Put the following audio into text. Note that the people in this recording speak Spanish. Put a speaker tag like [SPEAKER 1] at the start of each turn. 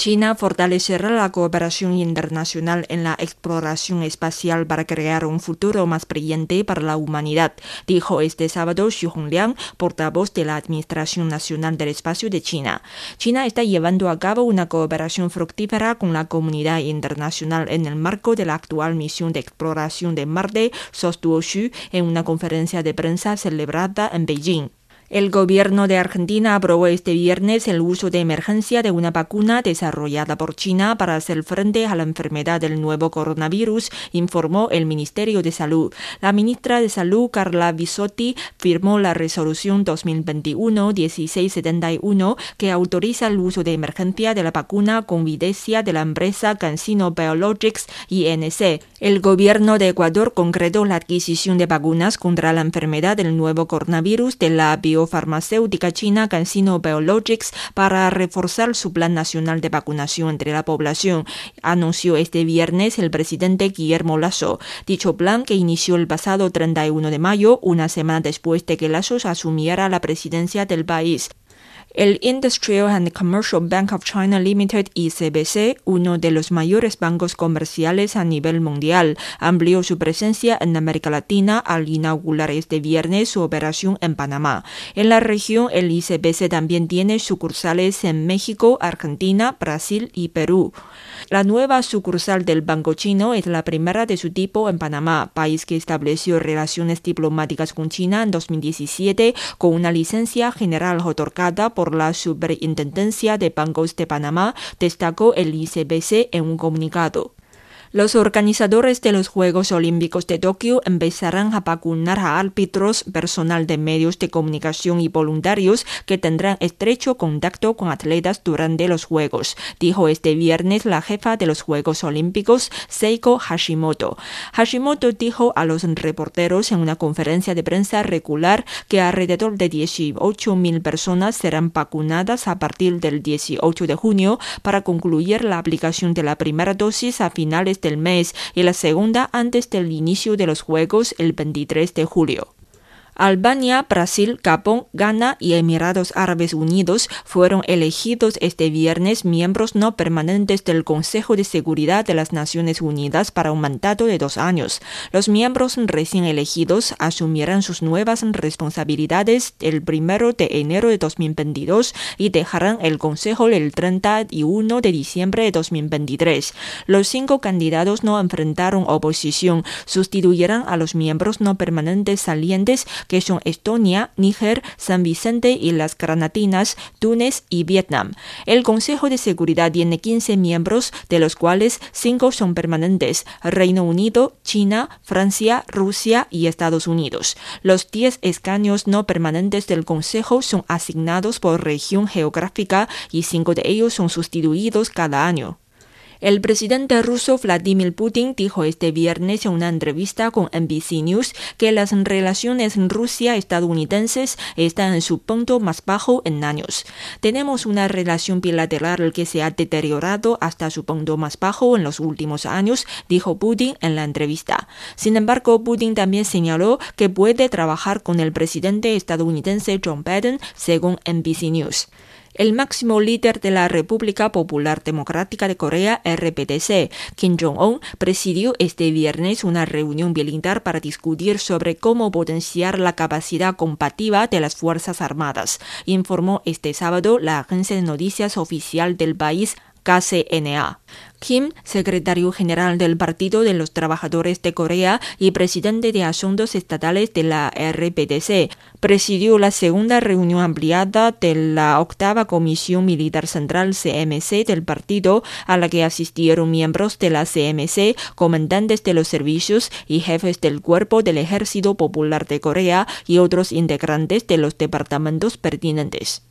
[SPEAKER 1] China fortalecerá la cooperación internacional en la exploración espacial para crear un futuro más brillante para la humanidad, dijo este sábado Xu Hongliang, portavoz de la Administración Nacional del Espacio de China. China está llevando a cabo una cooperación fructífera con la comunidad internacional en el marco de la actual misión de exploración de Marte, sostuvo Xu en una conferencia de prensa celebrada en Beijing. El gobierno de Argentina aprobó este viernes el uso de emergencia de una vacuna desarrollada por China para hacer frente a la enfermedad del nuevo coronavirus, informó el Ministerio de Salud. La ministra de Salud, Carla Bisotti, firmó la resolución 2021-1671 que autoriza el uso de emergencia de la vacuna con de la empresa CanSino Biologics INC. El gobierno de Ecuador concretó la adquisición de vacunas contra la enfermedad del nuevo coronavirus de la biofarmacéutica china CanSino Biologics para reforzar su plan nacional de vacunación entre la población, anunció este viernes el presidente Guillermo Lasso. Dicho plan, que inició el pasado 31 de mayo, una semana después de que Lasso asumiera la presidencia del país. El Industrial and Commercial Bank of China Limited ICBC, uno de los mayores bancos comerciales a nivel mundial, amplió su presencia en América Latina al inaugurar este viernes su operación en Panamá. En la región, el ICBC también tiene sucursales en México, Argentina, Brasil y Perú. La nueva sucursal del Banco Chino es la primera de su tipo en Panamá, país que estableció relaciones diplomáticas con China en 2017 con una licencia general otorgada por la Superintendencia de Bancos de Panamá, destacó el ICBC en un comunicado. Los organizadores de los Juegos Olímpicos de Tokio empezarán a vacunar a árbitros, personal de medios de comunicación y voluntarios que tendrán estrecho contacto con atletas durante los Juegos, dijo este viernes la jefa de los Juegos Olímpicos, Seiko Hashimoto. Hashimoto dijo a los reporteros en una conferencia de prensa regular que alrededor de 18.000 personas serán vacunadas a partir del 18 de junio para concluir la aplicación de la primera dosis a finales del mes y la segunda antes del inicio de los Juegos el 23 de julio. Albania, Brasil, Gabón, Ghana y Emiratos Árabes Unidos fueron elegidos este viernes miembros no permanentes del Consejo de Seguridad de las Naciones Unidas para un mandato de dos años. Los miembros recién elegidos asumirán sus nuevas responsabilidades el primero de enero de 2022 y dejarán el Consejo el 31 de diciembre de 2023. Los cinco candidatos no enfrentaron oposición, sustituirán a los miembros no permanentes salientes que son Estonia, Níger, San Vicente y las Granadinas, Túnez y Vietnam. El Consejo de Seguridad tiene 15 miembros, de los cuales 5 son permanentes, Reino Unido, China, Francia, Rusia y Estados Unidos. Los 10 escaños no permanentes del Consejo son asignados por región geográfica y 5 de ellos son sustituidos cada año. El presidente ruso Vladimir Putin dijo este viernes en una entrevista con NBC News que las relaciones Rusia-estadounidenses están en su punto más bajo en años. Tenemos una relación bilateral que se ha deteriorado hasta su punto más bajo en los últimos años, dijo Putin en la entrevista. Sin embargo, Putin también señaló que puede trabajar con el presidente estadounidense John Biden, según NBC News. El máximo líder de la República Popular Democrática de Corea, RPDC, Kim Jong-un, presidió este viernes una reunión militar para discutir sobre cómo potenciar la capacidad combativa de las Fuerzas Armadas, informó este sábado la agencia de noticias oficial del país, KCNA. Kim, secretario general del Partido de los Trabajadores de Corea y presidente de Asuntos Estatales de la RPDC, presidió la segunda reunión ampliada de la octava Comisión Militar Central CMC del partido, a la que asistieron miembros de la CMC, comandantes de los servicios y jefes del Cuerpo del Ejército Popular de Corea y otros integrantes de los departamentos pertinentes.